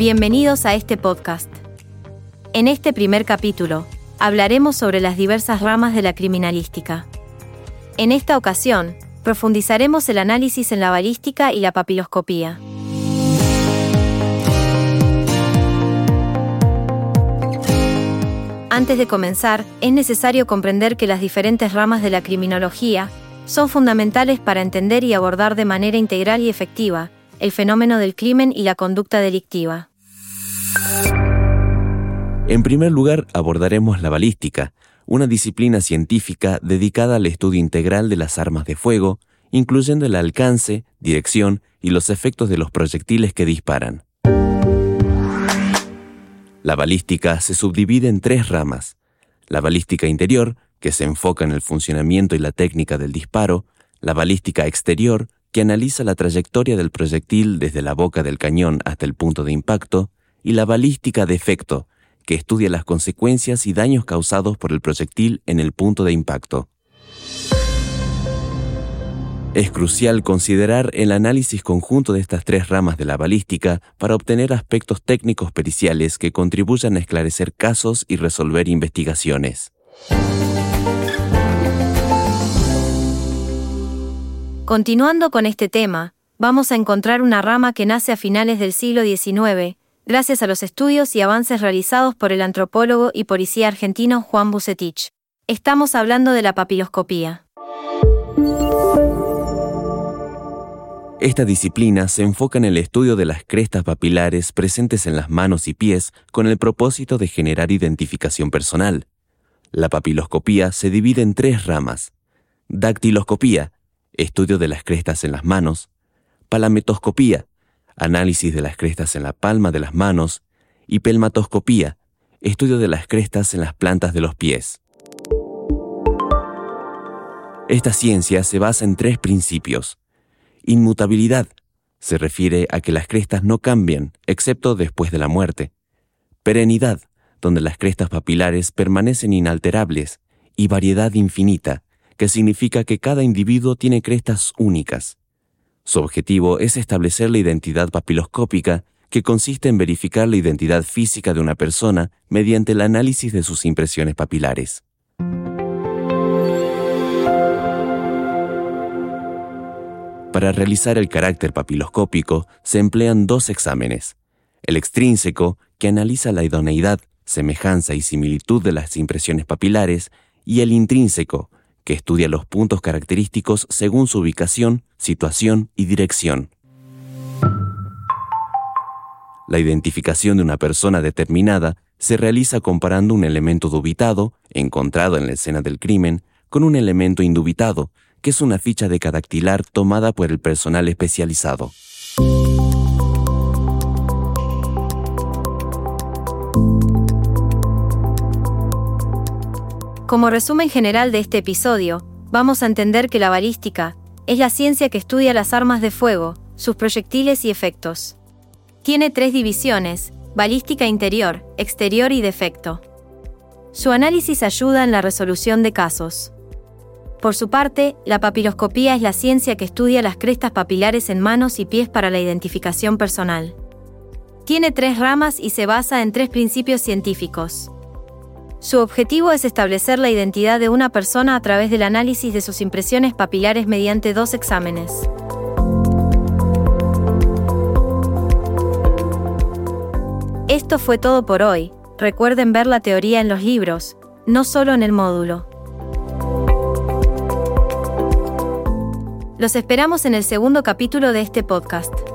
Bienvenidos a este podcast. En este primer capítulo, hablaremos sobre las diversas ramas de la criminalística. En esta ocasión, profundizaremos el análisis en la balística y la papiloscopía. Antes de comenzar, es necesario comprender que las diferentes ramas de la criminología son fundamentales para entender y abordar de manera integral y efectiva el fenómeno del crimen y la conducta delictiva. En primer lugar, abordaremos la balística, una disciplina científica dedicada al estudio integral de las armas de fuego, incluyendo el alcance, dirección y los efectos de los proyectiles que disparan. La balística se subdivide en tres ramas. La balística interior, que se enfoca en el funcionamiento y la técnica del disparo, la balística exterior, que analiza la trayectoria del proyectil desde la boca del cañón hasta el punto de impacto, y la balística de efecto, que estudia las consecuencias y daños causados por el proyectil en el punto de impacto. Es crucial considerar el análisis conjunto de estas tres ramas de la balística para obtener aspectos técnicos periciales que contribuyan a esclarecer casos y resolver investigaciones. Continuando con este tema, vamos a encontrar una rama que nace a finales del siglo XIX, gracias a los estudios y avances realizados por el antropólogo y policía argentino Juan Bucetich. Estamos hablando de la papiloscopía. Esta disciplina se enfoca en el estudio de las crestas papilares presentes en las manos y pies con el propósito de generar identificación personal. La papiloscopía se divide en tres ramas. Dactiloscopía, estudio de las crestas en las manos. Palametoscopía, análisis de las crestas en la palma de las manos. Y pelmatoscopía, estudio de las crestas en las plantas de los pies. Esta ciencia se basa en tres principios Inmutabilidad se refiere a que las crestas no cambian, excepto después de la muerte. Perenidad, donde las crestas papilares permanecen inalterables. Y variedad infinita, que significa que cada individuo tiene crestas únicas. Su objetivo es establecer la identidad papiloscópica, que consiste en verificar la identidad física de una persona mediante el análisis de sus impresiones papilares. Para realizar el carácter papiloscópico se emplean dos exámenes. El extrínseco, que analiza la idoneidad, semejanza y similitud de las impresiones papilares, y el intrínseco, que estudia los puntos característicos según su ubicación, situación y dirección. La identificación de una persona determinada se realiza comparando un elemento dubitado, encontrado en la escena del crimen, con un elemento indubitado, que es una ficha de cadactilar tomada por el personal especializado. Como resumen general de este episodio, vamos a entender que la balística es la ciencia que estudia las armas de fuego, sus proyectiles y efectos. Tiene tres divisiones, balística interior, exterior y defecto. Su análisis ayuda en la resolución de casos. Por su parte, la papiloscopía es la ciencia que estudia las crestas papilares en manos y pies para la identificación personal. Tiene tres ramas y se basa en tres principios científicos. Su objetivo es establecer la identidad de una persona a través del análisis de sus impresiones papilares mediante dos exámenes. Esto fue todo por hoy. Recuerden ver la teoría en los libros, no solo en el módulo. Los esperamos en el segundo capítulo de este podcast.